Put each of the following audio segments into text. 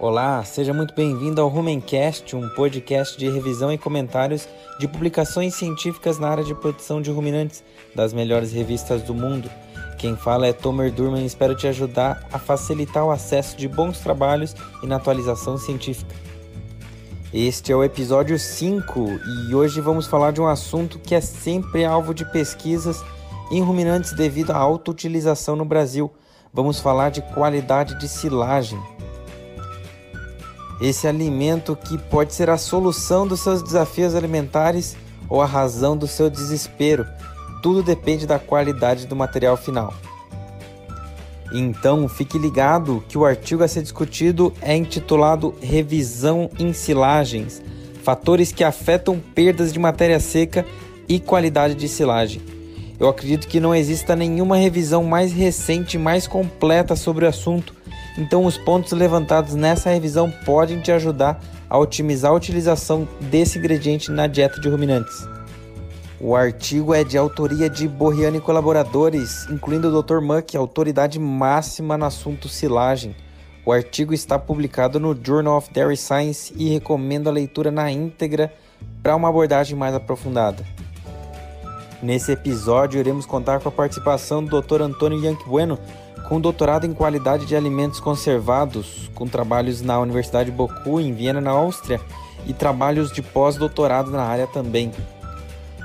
Olá, seja muito bem-vindo ao Rumencast, um podcast de revisão e comentários de publicações científicas na área de produção de ruminantes das melhores revistas do mundo. Quem fala é Tomer Durman e espero te ajudar a facilitar o acesso de bons trabalhos e na atualização científica. Este é o episódio 5 e hoje vamos falar de um assunto que é sempre alvo de pesquisas em ruminantes devido à alta utilização no Brasil. Vamos falar de qualidade de silagem. Esse alimento que pode ser a solução dos seus desafios alimentares ou a razão do seu desespero. Tudo depende da qualidade do material final. Então, fique ligado que o artigo a ser discutido é intitulado Revisão em silagens: fatores que afetam perdas de matéria seca e qualidade de silagem. Eu acredito que não exista nenhuma revisão mais recente e mais completa sobre o assunto então, os pontos levantados nessa revisão podem te ajudar a otimizar a utilização desse ingrediente na dieta de ruminantes. O artigo é de autoria de Borriano e colaboradores, incluindo o Dr. Muck, autoridade máxima no assunto silagem. O artigo está publicado no Journal of Dairy Science e recomendo a leitura na íntegra para uma abordagem mais aprofundada. Nesse episódio, iremos contar com a participação do Dr. Antônio Yankee Bueno, com doutorado em qualidade de alimentos conservados, com trabalhos na Universidade Boku, em Viena, na Áustria, e trabalhos de pós-doutorado na área também.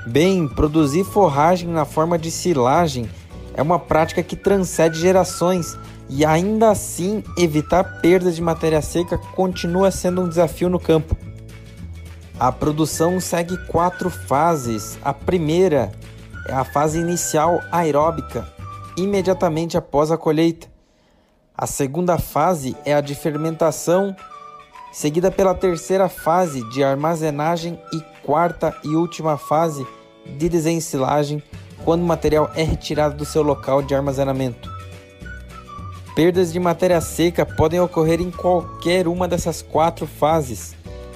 Bem, produzir forragem na forma de silagem é uma prática que transcende gerações e ainda assim evitar perdas de matéria seca continua sendo um desafio no campo. A produção segue quatro fases. A primeira é a fase inicial aeróbica, imediatamente após a colheita. A segunda fase é a de fermentação, seguida pela terceira fase de armazenagem e quarta e última fase de desensilagem, quando o material é retirado do seu local de armazenamento. Perdas de matéria seca podem ocorrer em qualquer uma dessas quatro fases.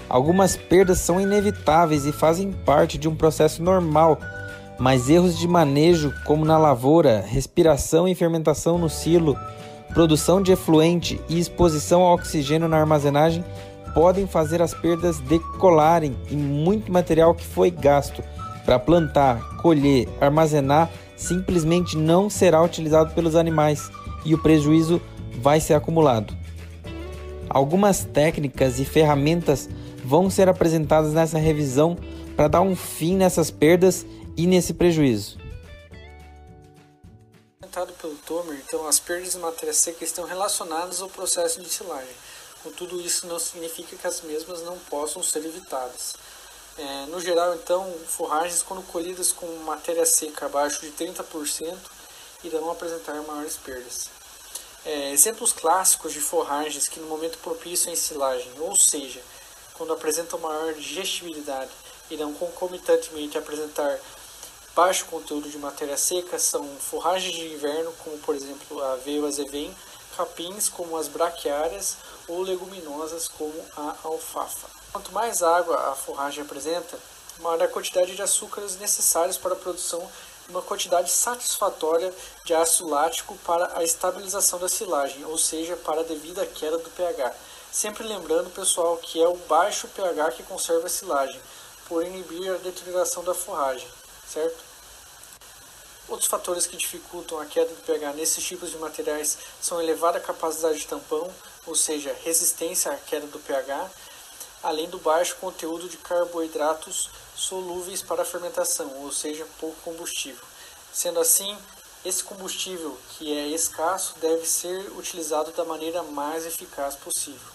Algumas perdas são inevitáveis e fazem parte de um processo normal mas erros de manejo, como na lavoura, respiração e fermentação no silo, produção de efluente e exposição ao oxigênio na armazenagem, podem fazer as perdas decolarem e muito material que foi gasto para plantar, colher, armazenar simplesmente não será utilizado pelos animais e o prejuízo vai ser acumulado. Algumas técnicas e ferramentas vão ser apresentadas nessa revisão para dar um fim nessas perdas e nesse prejuízo. Comentado pelo Tomer, então as perdas de matéria seca estão relacionadas ao processo de silagem. Contudo, isso não significa que as mesmas não possam ser evitadas. É, no geral, então, forragens quando colhidas com matéria seca abaixo de 30% irão apresentar maiores perdas. É, exemplos clássicos de forragens que no momento propício à ensilagem, ou seja, quando apresentam maior digestibilidade, irão concomitantemente apresentar baixo conteúdo de matéria seca são forragens de inverno, como por exemplo a aveia azevém, capins como as braquiárias ou leguminosas como a alfafa. Quanto mais água a forragem apresenta, maior a quantidade de açúcares necessários para a produção de uma quantidade satisfatória de ácido lático para a estabilização da silagem, ou seja, para a devida queda do pH. Sempre lembrando, pessoal, que é o baixo pH que conserva a silagem, por inibir a deterioração da forragem, certo? Outros fatores que dificultam a queda do pH nesses tipos de materiais são a elevada capacidade de tampão, ou seja, resistência à queda do pH, além do baixo conteúdo de carboidratos solúveis para a fermentação, ou seja, pouco combustível. Sendo assim, esse combustível, que é escasso, deve ser utilizado da maneira mais eficaz possível.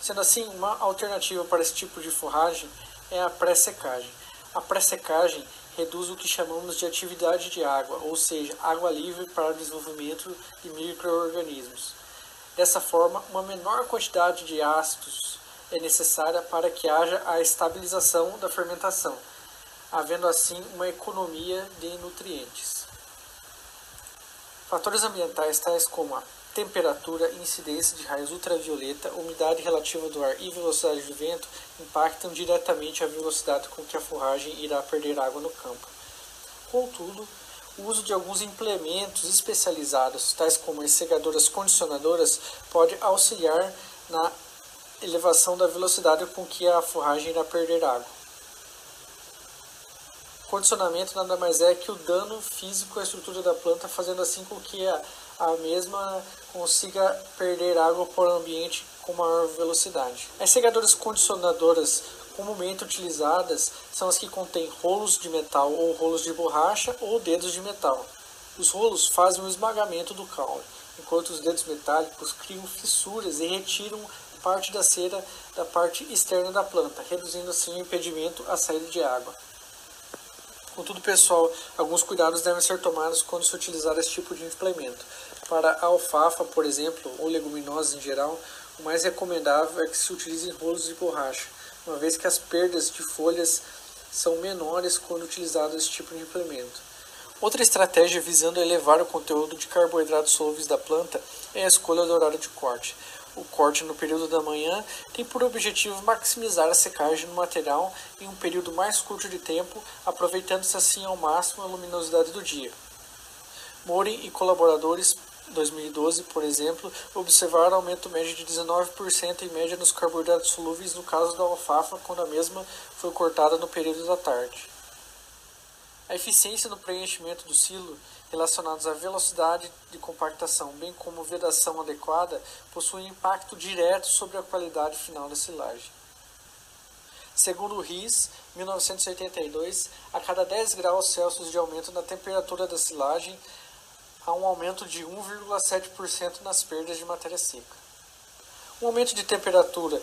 Sendo assim, uma alternativa para esse tipo de forragem é a pré-secagem. A pré-secagem reduz o que chamamos de atividade de água, ou seja, água livre para o desenvolvimento de microorganismos. Dessa forma, uma menor quantidade de ácidos é necessária para que haja a estabilização da fermentação, havendo assim uma economia de nutrientes. Fatores ambientais tais como a temperatura, incidência de raios ultravioleta, umidade relativa do ar e velocidade do vento impactam diretamente a velocidade com que a forragem irá perder água no campo. Contudo, o uso de alguns implementos especializados, tais como as segadoras condicionadoras, pode auxiliar na elevação da velocidade com que a forragem irá perder água. Condicionamento nada mais é que o dano físico à estrutura da planta, fazendo assim com que a, a mesma consiga perder água por ambiente com maior velocidade. As segadoras condicionadoras comumente utilizadas são as que contêm rolos de metal ou rolos de borracha ou dedos de metal. Os rolos fazem o esmagamento do caule, enquanto os dedos metálicos criam fissuras e retiram parte da cera da parte externa da planta, reduzindo assim o impedimento à saída de água. Contudo, pessoal, alguns cuidados devem ser tomados quando se utilizar esse tipo de implemento. Para a alfafa, por exemplo, ou leguminosas em geral, o mais recomendável é que se utilizem rolos de borracha, uma vez que as perdas de folhas são menores quando utilizado esse tipo de implemento. Outra estratégia visando elevar o conteúdo de carboidratos solúveis da planta é a escolha do horário de corte. O corte no período da manhã tem por objetivo maximizar a secagem do material em um período mais curto de tempo, aproveitando-se assim ao máximo a luminosidade do dia. Morin e colaboradores 2012, por exemplo, observaram aumento médio de 19% em média nos carboidratos solúveis no caso da alfafa, quando a mesma foi cortada no período da tarde. A eficiência no preenchimento do silo, relacionados à velocidade de compactação, bem como vedação adequada, possuem impacto direto sobre a qualidade final da silagem. Segundo o RIS, 1982, a cada 10 graus Celsius de aumento na temperatura da silagem, há um aumento de 1,7% nas perdas de matéria seca. Um aumento de temperatura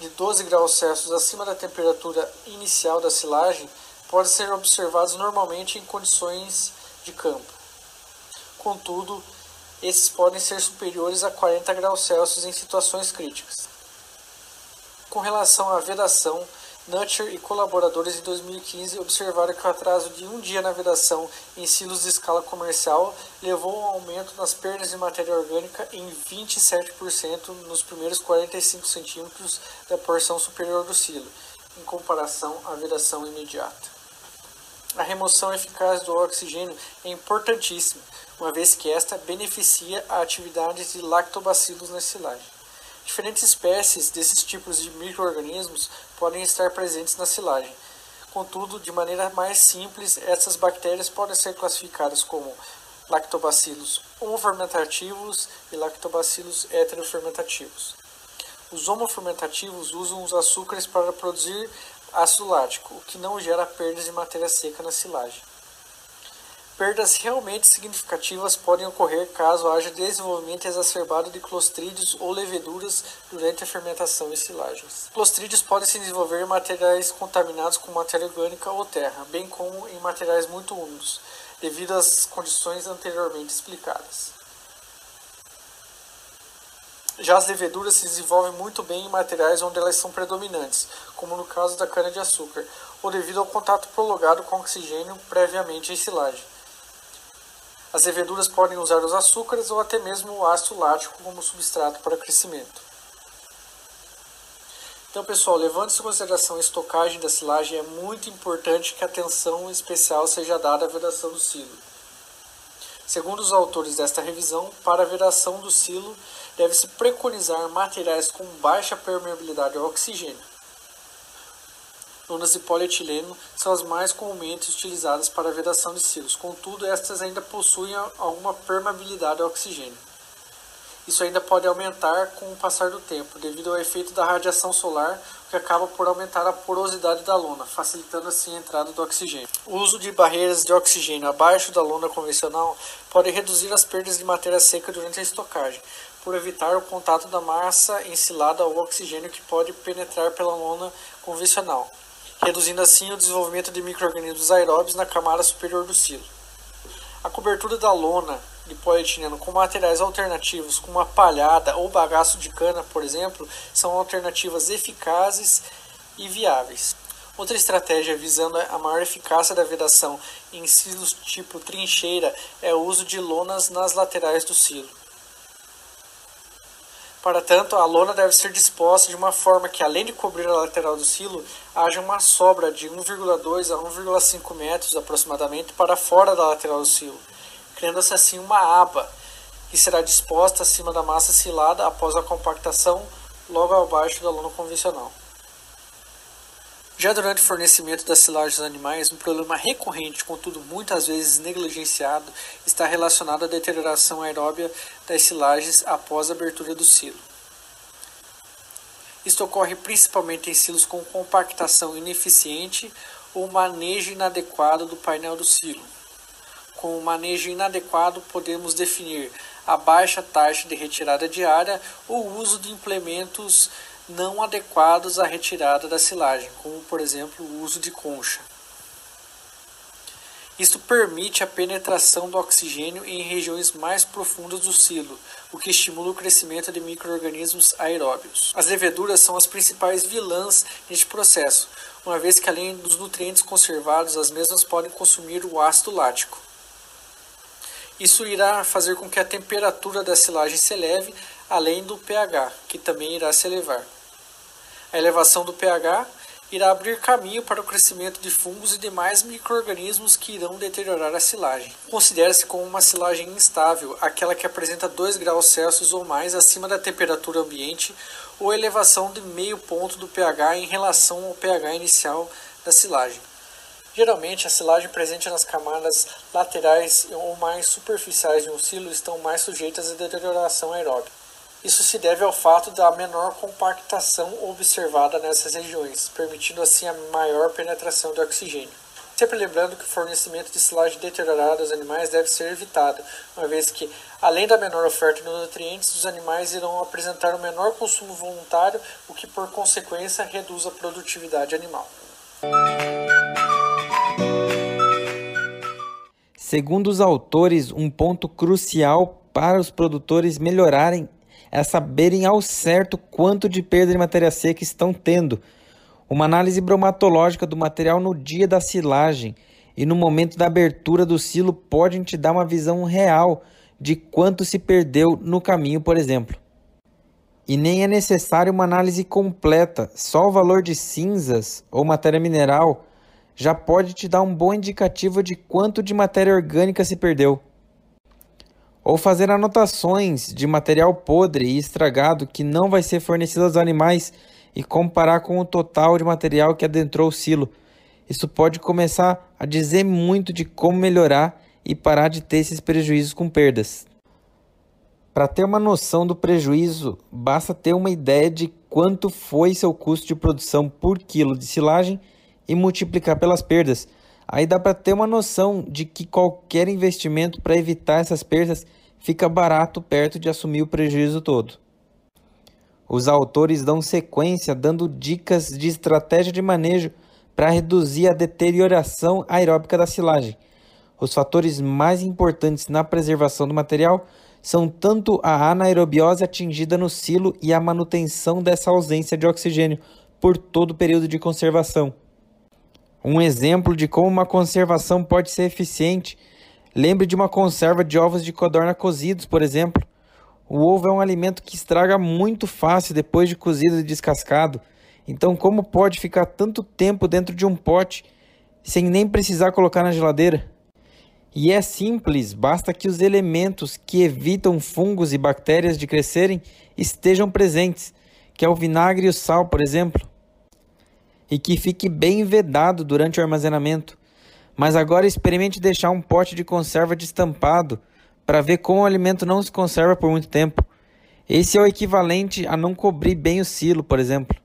de 12 graus Celsius acima da temperatura inicial da silagem pode ser observado normalmente em condições de campo. Contudo, esses podem ser superiores a 40 graus Celsius em situações críticas. Com relação à vedação, Nutcher e colaboradores em 2015 observaram que o atraso de um dia na vedação em silos de escala comercial levou a um aumento nas perdas de matéria orgânica em 27% nos primeiros 45 centímetros da porção superior do silo, em comparação à vedação imediata. A remoção eficaz do oxigênio é importantíssima, uma vez que esta beneficia a atividade de lactobacilos na silagem. Diferentes espécies desses tipos de microorganismos podem estar presentes na silagem. Contudo, de maneira mais simples, essas bactérias podem ser classificadas como lactobacilos homofermentativos e lactobacilos heterofermentativos. Os homofermentativos usam os açúcares para produzir ácido lático, o que não gera perdas de matéria seca na silagem. Perdas realmente significativas podem ocorrer caso haja desenvolvimento exacerbado de clostrídeos ou leveduras durante a fermentação em silagens. Clostrídeos podem se desenvolver em materiais contaminados com matéria orgânica ou terra, bem como em materiais muito úmidos, devido às condições anteriormente explicadas. Já as leveduras se desenvolvem muito bem em materiais onde elas são predominantes, como no caso da cana-de-açúcar, ou devido ao contato prolongado com oxigênio previamente em silagem. As leveduras podem usar os açúcares ou até mesmo o ácido lático como substrato para crescimento. Então, pessoal, levando em consideração a estocagem da silagem, é muito importante que atenção especial seja dada à vedação do silo. Segundo os autores desta revisão, para a vedação do silo, deve-se preconizar materiais com baixa permeabilidade ao oxigênio lonas de polietileno são as mais comumente utilizadas para a vedação de silos, contudo, estas ainda possuem alguma permeabilidade ao oxigênio. Isso ainda pode aumentar com o passar do tempo, devido ao efeito da radiação solar, que acaba por aumentar a porosidade da lona, facilitando assim a entrada do oxigênio. O uso de barreiras de oxigênio abaixo da lona convencional pode reduzir as perdas de matéria seca durante a estocagem, por evitar o contato da massa ensilada ao oxigênio que pode penetrar pela lona convencional reduzindo assim o desenvolvimento de microrganismos aeróbios na camada superior do silo. A cobertura da lona de polietileno com materiais alternativos, como uma palhada ou bagaço de cana, por exemplo, são alternativas eficazes e viáveis. Outra estratégia visando a maior eficácia da vedação em silos tipo trincheira é o uso de lonas nas laterais do silo. Para tanto, a lona deve ser disposta de uma forma que, além de cobrir a lateral do silo, haja uma sobra de 1,2 a 1,5 metros aproximadamente para fora da lateral do silo, criando-se assim uma aba que será disposta acima da massa silada após a compactação logo abaixo da lona convencional. Já durante o fornecimento das silagens animais, um problema recorrente, contudo muitas vezes negligenciado, está relacionado à deterioração aeróbia das silagens após a abertura do silo. Isto ocorre principalmente em silos com compactação ineficiente ou manejo inadequado do painel do silo. Com o manejo inadequado, podemos definir a baixa taxa de retirada diária ou o uso de implementos não adequados à retirada da silagem, como por exemplo o uso de concha. Isto permite a penetração do oxigênio em regiões mais profundas do silo, o que estimula o crescimento de microrganismos aeróbios. As leveduras são as principais vilãs neste processo, uma vez que além dos nutrientes conservados, as mesmas podem consumir o ácido lático. Isso irá fazer com que a temperatura da silagem se eleve, além do pH, que também irá se elevar. A elevação do pH irá abrir caminho para o crescimento de fungos e demais microrganismos que irão deteriorar a silagem. Considera-se como uma silagem instável aquela que apresenta 2 graus Celsius ou mais acima da temperatura ambiente ou elevação de meio ponto do pH em relação ao pH inicial da silagem. Geralmente, a silagem presente nas camadas laterais ou mais superficiais de um silo estão mais sujeitas à deterioração aeróbica. Isso se deve ao fato da menor compactação observada nessas regiões, permitindo assim a maior penetração de oxigênio. Sempre lembrando que o fornecimento de silagem deteriorada aos animais deve ser evitado, uma vez que, além da menor oferta de nutrientes, os animais irão apresentar um menor consumo voluntário, o que por consequência reduz a produtividade animal. Segundo os autores, um ponto crucial para os produtores melhorarem é saberem ao certo quanto de perda de matéria seca estão tendo. Uma análise bromatológica do material no dia da silagem e no momento da abertura do silo pode te dar uma visão real de quanto se perdeu no caminho, por exemplo. E nem é necessário uma análise completa, só o valor de cinzas ou matéria mineral já pode te dar um bom indicativo de quanto de matéria orgânica se perdeu ou fazer anotações de material podre e estragado que não vai ser fornecido aos animais e comparar com o total de material que adentrou o silo. Isso pode começar a dizer muito de como melhorar e parar de ter esses prejuízos com perdas. Para ter uma noção do prejuízo, basta ter uma ideia de quanto foi seu custo de produção por quilo de silagem e multiplicar pelas perdas. Aí dá para ter uma noção de que qualquer investimento para evitar essas perdas fica barato perto de assumir o prejuízo todo. Os autores dão sequência dando dicas de estratégia de manejo para reduzir a deterioração aeróbica da silagem. Os fatores mais importantes na preservação do material são tanto a anaerobiose atingida no silo e a manutenção dessa ausência de oxigênio por todo o período de conservação. Um exemplo de como uma conservação pode ser eficiente, lembre de uma conserva de ovos de codorna cozidos, por exemplo. O ovo é um alimento que estraga muito fácil depois de cozido e descascado. Então, como pode ficar tanto tempo dentro de um pote sem nem precisar colocar na geladeira? E é simples, basta que os elementos que evitam fungos e bactérias de crescerem estejam presentes, que é o vinagre e o sal, por exemplo e que fique bem vedado durante o armazenamento. Mas agora experimente deixar um pote de conserva destampado para ver como o alimento não se conserva por muito tempo. Esse é o equivalente a não cobrir bem o silo, por exemplo.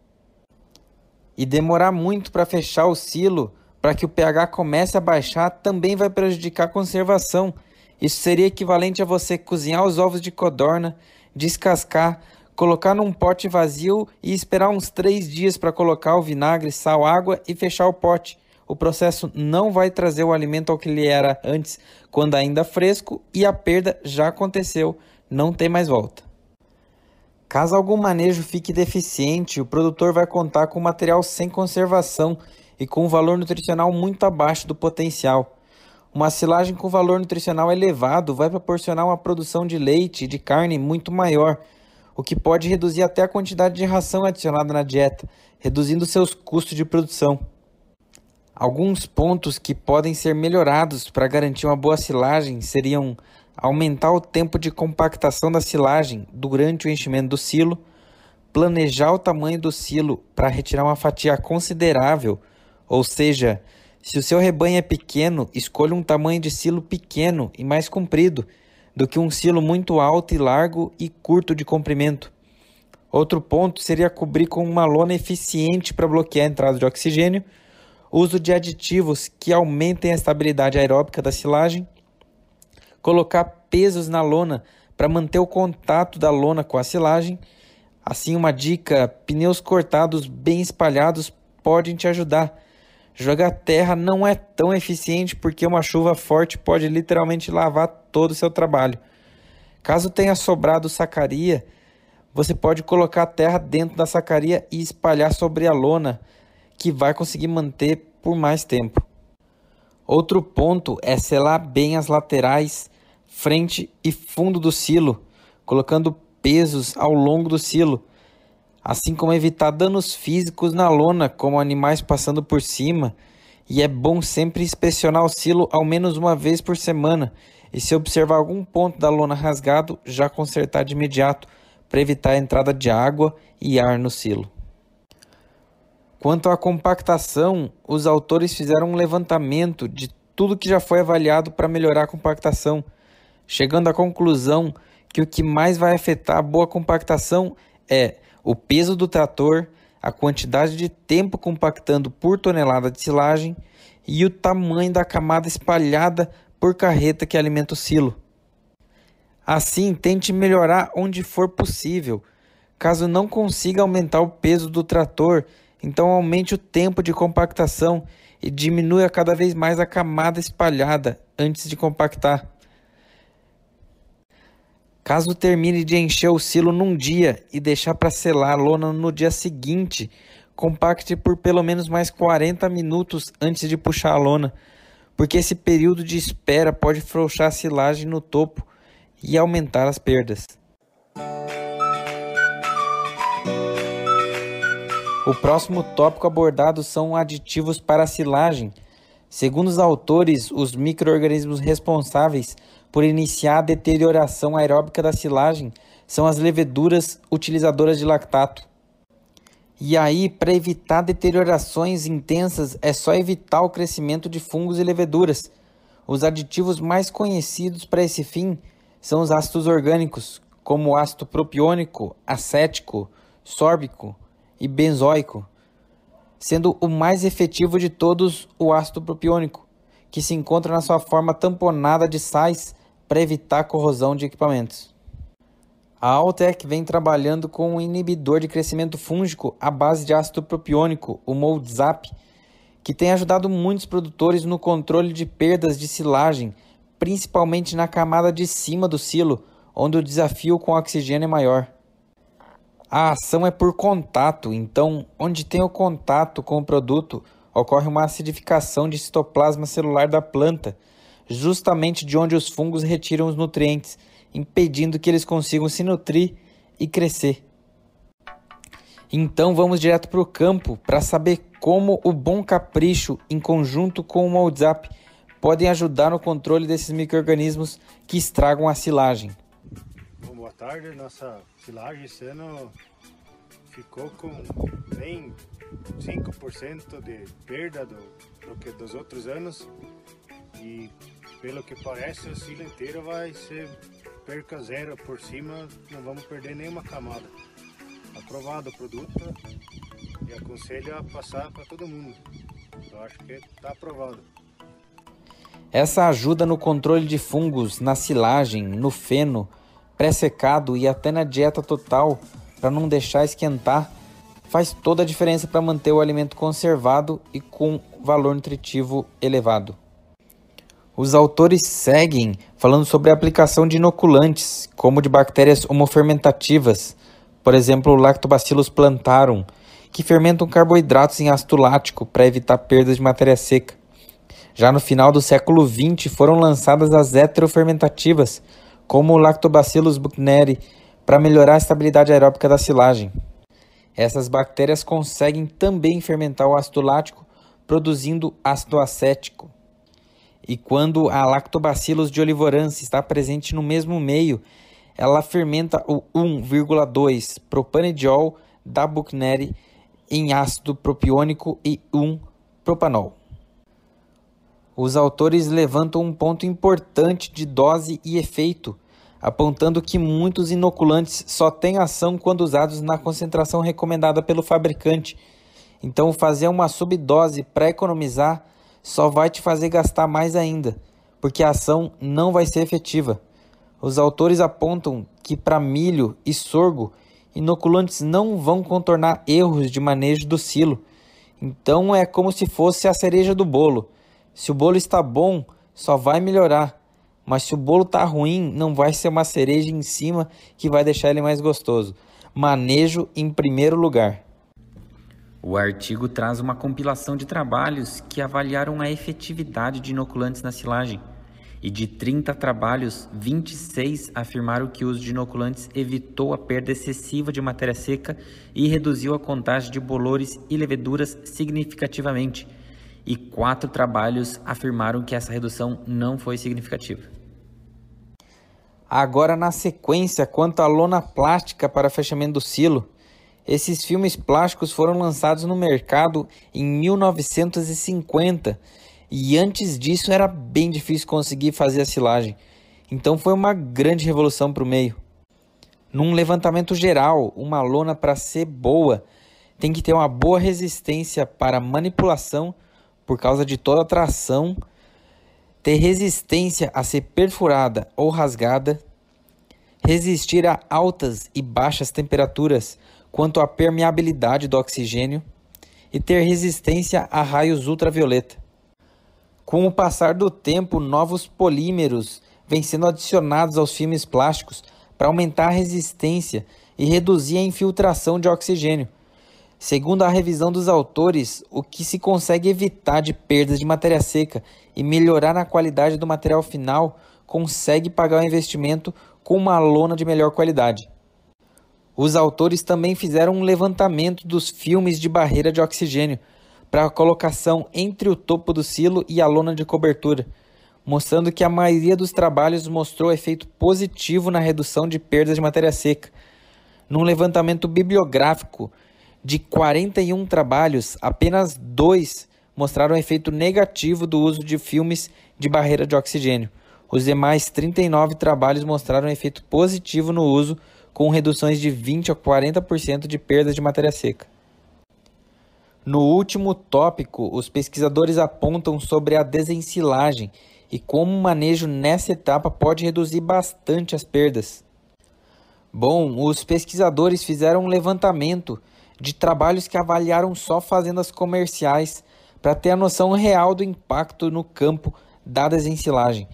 E demorar muito para fechar o silo para que o pH comece a baixar também vai prejudicar a conservação. Isso seria equivalente a você cozinhar os ovos de codorna, descascar, colocar num pote vazio e esperar uns 3 dias para colocar o vinagre, sal, água e fechar o pote. O processo não vai trazer o alimento ao que ele era antes, quando ainda fresco, e a perda já aconteceu, não tem mais volta. Caso algum manejo fique deficiente, o produtor vai contar com material sem conservação e com um valor nutricional muito abaixo do potencial. Uma silagem com valor nutricional elevado vai proporcionar uma produção de leite e de carne muito maior, o que pode reduzir até a quantidade de ração adicionada na dieta, reduzindo seus custos de produção. Alguns pontos que podem ser melhorados para garantir uma boa silagem seriam aumentar o tempo de compactação da silagem durante o enchimento do silo, planejar o tamanho do silo para retirar uma fatia considerável, ou seja, se o seu rebanho é pequeno, escolha um tamanho de silo pequeno e mais comprido do que um silo muito alto e largo e curto de comprimento. Outro ponto seria cobrir com uma lona eficiente para bloquear a entrada de oxigênio uso de aditivos que aumentem a estabilidade aeróbica da silagem, colocar pesos na lona para manter o contato da lona com a silagem. Assim, uma dica: pneus cortados bem espalhados podem te ajudar. Jogar terra não é tão eficiente porque uma chuva forte pode literalmente lavar todo o seu trabalho. Caso tenha sobrado sacaria, você pode colocar a terra dentro da sacaria e espalhar sobre a lona que vai conseguir manter por mais tempo. Outro ponto é selar bem as laterais, frente e fundo do silo, colocando pesos ao longo do silo, assim como evitar danos físicos na lona, como animais passando por cima. E é bom sempre inspecionar o silo ao menos uma vez por semana, e se observar algum ponto da lona rasgado, já consertar de imediato para evitar a entrada de água e ar no silo. Quanto à compactação, os autores fizeram um levantamento de tudo que já foi avaliado para melhorar a compactação, chegando à conclusão que o que mais vai afetar a boa compactação é o peso do trator, a quantidade de tempo compactando por tonelada de silagem e o tamanho da camada espalhada por carreta que alimenta o silo. Assim, tente melhorar onde for possível. Caso não consiga aumentar o peso do trator, então aumente o tempo de compactação e diminua cada vez mais a camada espalhada antes de compactar. Caso termine de encher o silo num dia e deixar para selar a lona no dia seguinte, compacte por pelo menos mais 40 minutos antes de puxar a lona, porque esse período de espera pode frouxar a silagem no topo e aumentar as perdas. O próximo tópico abordado são aditivos para silagem. Segundo os autores, os microorganismos responsáveis por iniciar a deterioração aeróbica da silagem são as leveduras utilizadoras de lactato. E aí, para evitar deteriorações intensas, é só evitar o crescimento de fungos e leveduras. Os aditivos mais conhecidos para esse fim são os ácidos orgânicos, como o ácido propiônico, acético, sórbico, e benzoico, sendo o mais efetivo de todos o ácido propiônico, que se encontra na sua forma tamponada de sais para evitar corrosão de equipamentos. A Altec vem trabalhando com um inibidor de crescimento fúngico à base de ácido propiônico, o Moldzap, que tem ajudado muitos produtores no controle de perdas de silagem, principalmente na camada de cima do silo, onde o desafio com oxigênio é maior. A ação é por contato, então, onde tem o contato com o produto, ocorre uma acidificação de citoplasma celular da planta, justamente de onde os fungos retiram os nutrientes, impedindo que eles consigam se nutrir e crescer. Então vamos direto para o campo para saber como o bom capricho, em conjunto com o Moldzap, podem ajudar no controle desses micro-organismos que estragam a silagem. Bom, boa tarde, nossa silagem esse ano ficou com bem 5% de perda do, do que dos outros anos e pelo que parece o silo inteiro vai ser perca zero por cima, não vamos perder nenhuma camada. Aprovado o produto e aconselho a passar para todo mundo. Eu acho que está aprovado. Essa ajuda no controle de fungos, na silagem, no feno, pré-secado e até na dieta total, para não deixar esquentar, faz toda a diferença para manter o alimento conservado e com valor nutritivo elevado. Os autores seguem falando sobre a aplicação de inoculantes, como de bactérias homofermentativas, por exemplo, Lactobacillus plantarum, que fermentam carboidratos em ácido lático para evitar perdas de matéria seca. Já no final do século XX foram lançadas as heterofermentativas, como o Lactobacillus buchneri, para melhorar a estabilidade aeróbica da silagem. Essas bactérias conseguem também fermentar o ácido lático, produzindo ácido acético. E quando a Lactobacillus de olivorance está presente no mesmo meio, ela fermenta o 1,2 propanediol da Buchneri em ácido propiônico e 1 propanol. Os autores levantam um ponto importante de dose e efeito, apontando que muitos inoculantes só têm ação quando usados na concentração recomendada pelo fabricante. Então, fazer uma subdose para economizar só vai te fazer gastar mais ainda, porque a ação não vai ser efetiva. Os autores apontam que para milho e sorgo, inoculantes não vão contornar erros de manejo do silo. Então é como se fosse a cereja do bolo. Se o bolo está bom, só vai melhorar. Mas se o bolo está ruim, não vai ser uma cereja em cima que vai deixar ele mais gostoso. Manejo em primeiro lugar. O artigo traz uma compilação de trabalhos que avaliaram a efetividade de inoculantes na silagem. E de 30 trabalhos, 26 afirmaram que o uso de inoculantes evitou a perda excessiva de matéria seca e reduziu a contagem de bolores e leveduras significativamente. E quatro trabalhos afirmaram que essa redução não foi significativa. Agora, na sequência, quanto à lona plástica para fechamento do silo, esses filmes plásticos foram lançados no mercado em 1950 e antes disso era bem difícil conseguir fazer a silagem. Então foi uma grande revolução para o meio. Num levantamento geral, uma lona para ser boa tem que ter uma boa resistência para manipulação por causa de toda a tração, ter resistência a ser perfurada ou rasgada, resistir a altas e baixas temperaturas quanto à permeabilidade do oxigênio e ter resistência a raios ultravioleta. Com o passar do tempo, novos polímeros vêm sendo adicionados aos filmes plásticos para aumentar a resistência e reduzir a infiltração de oxigênio. Segundo a revisão dos autores, o que se consegue evitar de perdas de matéria seca e melhorar a qualidade do material final consegue pagar o investimento com uma lona de melhor qualidade. Os autores também fizeram um levantamento dos filmes de barreira de oxigênio para a colocação entre o topo do silo e a lona de cobertura, mostrando que a maioria dos trabalhos mostrou efeito positivo na redução de perdas de matéria seca. Num levantamento bibliográfico de 41 trabalhos, apenas dois mostraram efeito negativo do uso de filmes de barreira de oxigênio. Os demais 39 trabalhos mostraram efeito positivo no uso com reduções de 20 a 40% de perdas de matéria seca. No último tópico, os pesquisadores apontam sobre a desensilagem e como o manejo nessa etapa pode reduzir bastante as perdas. Bom, os pesquisadores fizeram um levantamento de trabalhos que avaliaram só fazendas comerciais para ter a noção real do impacto no campo da desensilagem.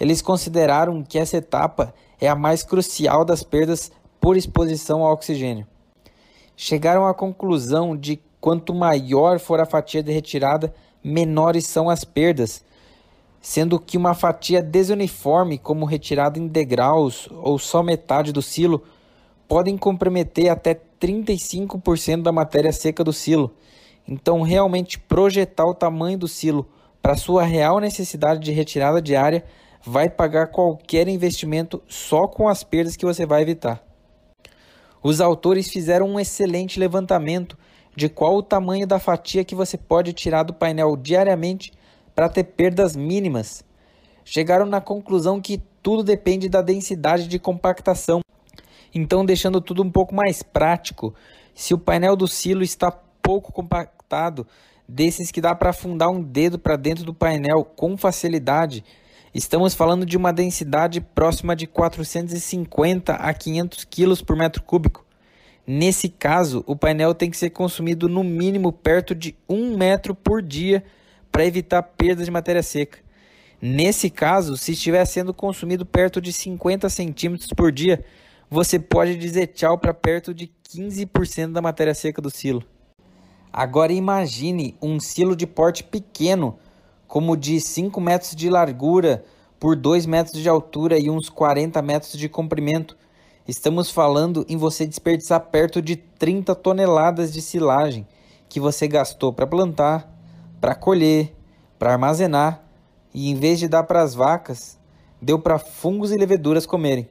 Eles consideraram que essa etapa é a mais crucial das perdas por exposição ao oxigênio. Chegaram à conclusão de quanto maior for a fatia de retirada, menores são as perdas, sendo que uma fatia desuniforme, como retirada em degraus ou só metade do silo, podem comprometer até 35% da matéria seca do silo. Então, realmente projetar o tamanho do silo para sua real necessidade de retirada diária vai pagar qualquer investimento só com as perdas que você vai evitar. Os autores fizeram um excelente levantamento de qual o tamanho da fatia que você pode tirar do painel diariamente para ter perdas mínimas. Chegaram na conclusão que tudo depende da densidade de compactação. Então, deixando tudo um pouco mais prático, se o painel do silo está pouco compactado, desses que dá para afundar um dedo para dentro do painel com facilidade, Estamos falando de uma densidade próxima de 450 a 500 kg por metro cúbico. Nesse caso, o painel tem que ser consumido no mínimo perto de 1 metro por dia para evitar perdas de matéria seca. Nesse caso, se estiver sendo consumido perto de 50 centímetros por dia, você pode dizer tchau para perto de 15% da matéria seca do silo. Agora imagine um silo de porte pequeno como de 5 metros de largura por 2 metros de altura e uns 40 metros de comprimento, Estamos falando em você desperdiçar perto de 30 toneladas de silagem que você gastou para plantar, para colher, para armazenar e em vez de dar para as vacas, deu para fungos e leveduras comerem.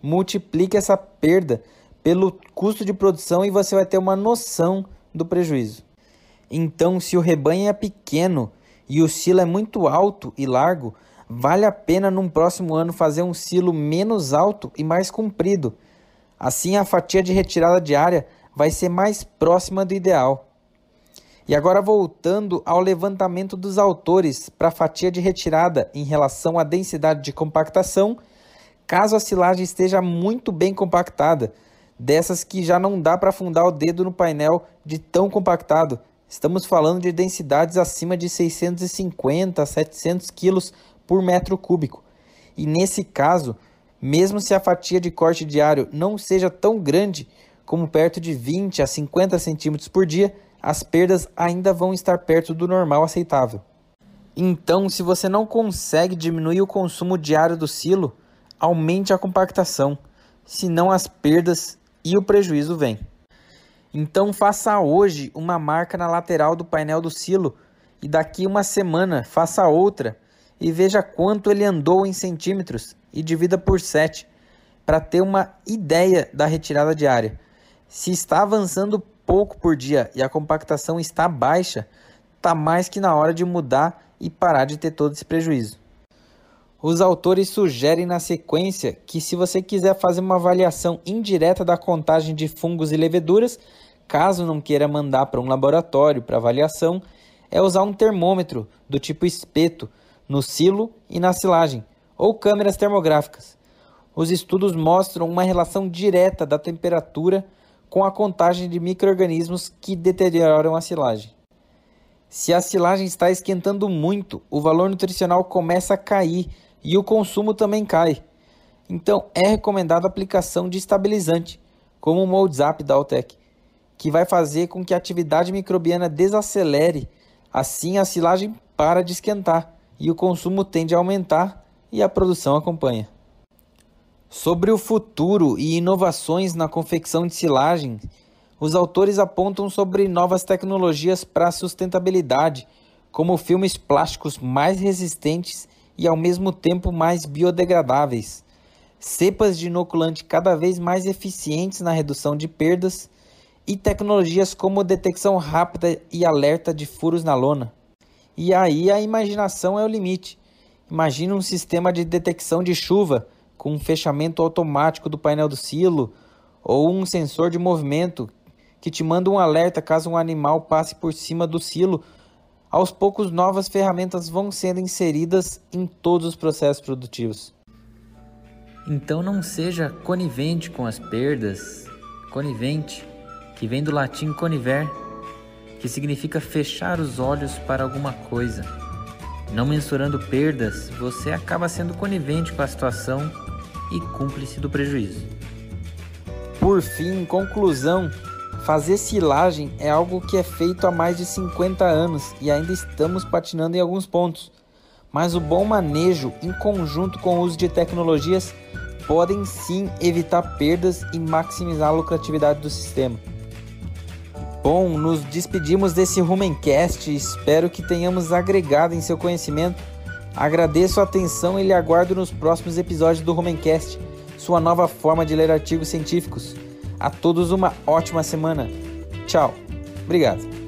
Multiplique essa perda pelo custo de produção e você vai ter uma noção do prejuízo. Então, se o rebanho é pequeno e o silo é muito alto e largo, vale a pena num próximo ano fazer um silo menos alto e mais comprido. Assim, a fatia de retirada diária vai ser mais próxima do ideal. E agora, voltando ao levantamento dos autores para a fatia de retirada em relação à densidade de compactação, caso a silagem esteja muito bem compactada, dessas que já não dá para afundar o dedo no painel de tão compactado, estamos falando de densidades acima de 650 a 700 quilos por metro cúbico. E nesse caso, mesmo se a fatia de corte diário não seja tão grande como perto de 20 a 50 centímetros por dia, as perdas ainda vão estar perto do normal aceitável. Então, se você não consegue diminuir o consumo diário do silo, aumente a compactação, senão as perdas e o prejuízo vêm. Então, faça hoje uma marca na lateral do painel do silo e daqui uma semana faça outra e veja quanto ele andou em centímetros e divida por 7 para ter uma ideia da retirada diária. Se está avançando pouco por dia e a compactação está baixa, está mais que na hora de mudar e parar de ter todo esse prejuízo. Os autores sugerem na sequência que, se você quiser fazer uma avaliação indireta da contagem de fungos e leveduras, caso não queira mandar para um laboratório para avaliação, é usar um termômetro do tipo espeto no silo e na silagem, ou câmeras termográficas. Os estudos mostram uma relação direta da temperatura com a contagem de microrganismos que deterioram a silagem. Se a silagem está esquentando muito, o valor nutricional começa a cair e o consumo também cai. Então é recomendada a aplicação de estabilizante, como o Moldzap da Altec, que vai fazer com que a atividade microbiana desacelere, assim a silagem para de esquentar e o consumo tende a aumentar e a produção acompanha. Sobre o futuro e inovações na confecção de silagem, os autores apontam sobre novas tecnologias para a sustentabilidade, como filmes plásticos mais resistentes e ao mesmo tempo mais biodegradáveis, cepas de inoculante cada vez mais eficientes na redução de perdas e tecnologias como detecção rápida e alerta de furos na lona. E aí a imaginação é o limite. Imagina um sistema de detecção de chuva com um fechamento automático do painel do silo ou um sensor de movimento que te manda um alerta caso um animal passe por cima do silo. Aos poucos, novas ferramentas vão sendo inseridas em todos os processos produtivos. Então não seja conivente com as perdas. Conivente, que vem do latim coniver, que significa fechar os olhos para alguma coisa. Não mensurando perdas, você acaba sendo conivente com a situação e cúmplice do prejuízo. Por fim, em conclusão, fazer silagem é algo que é feito há mais de 50 anos e ainda estamos patinando em alguns pontos. Mas o bom manejo, em conjunto com o uso de tecnologias, podem sim evitar perdas e maximizar a lucratividade do sistema. Bom, nos despedimos desse Rumencast. Espero que tenhamos agregado em seu conhecimento. Agradeço a atenção e lhe aguardo nos próximos episódios do Rumencast, sua nova forma de ler artigos científicos. A todos uma ótima semana. Tchau. Obrigado.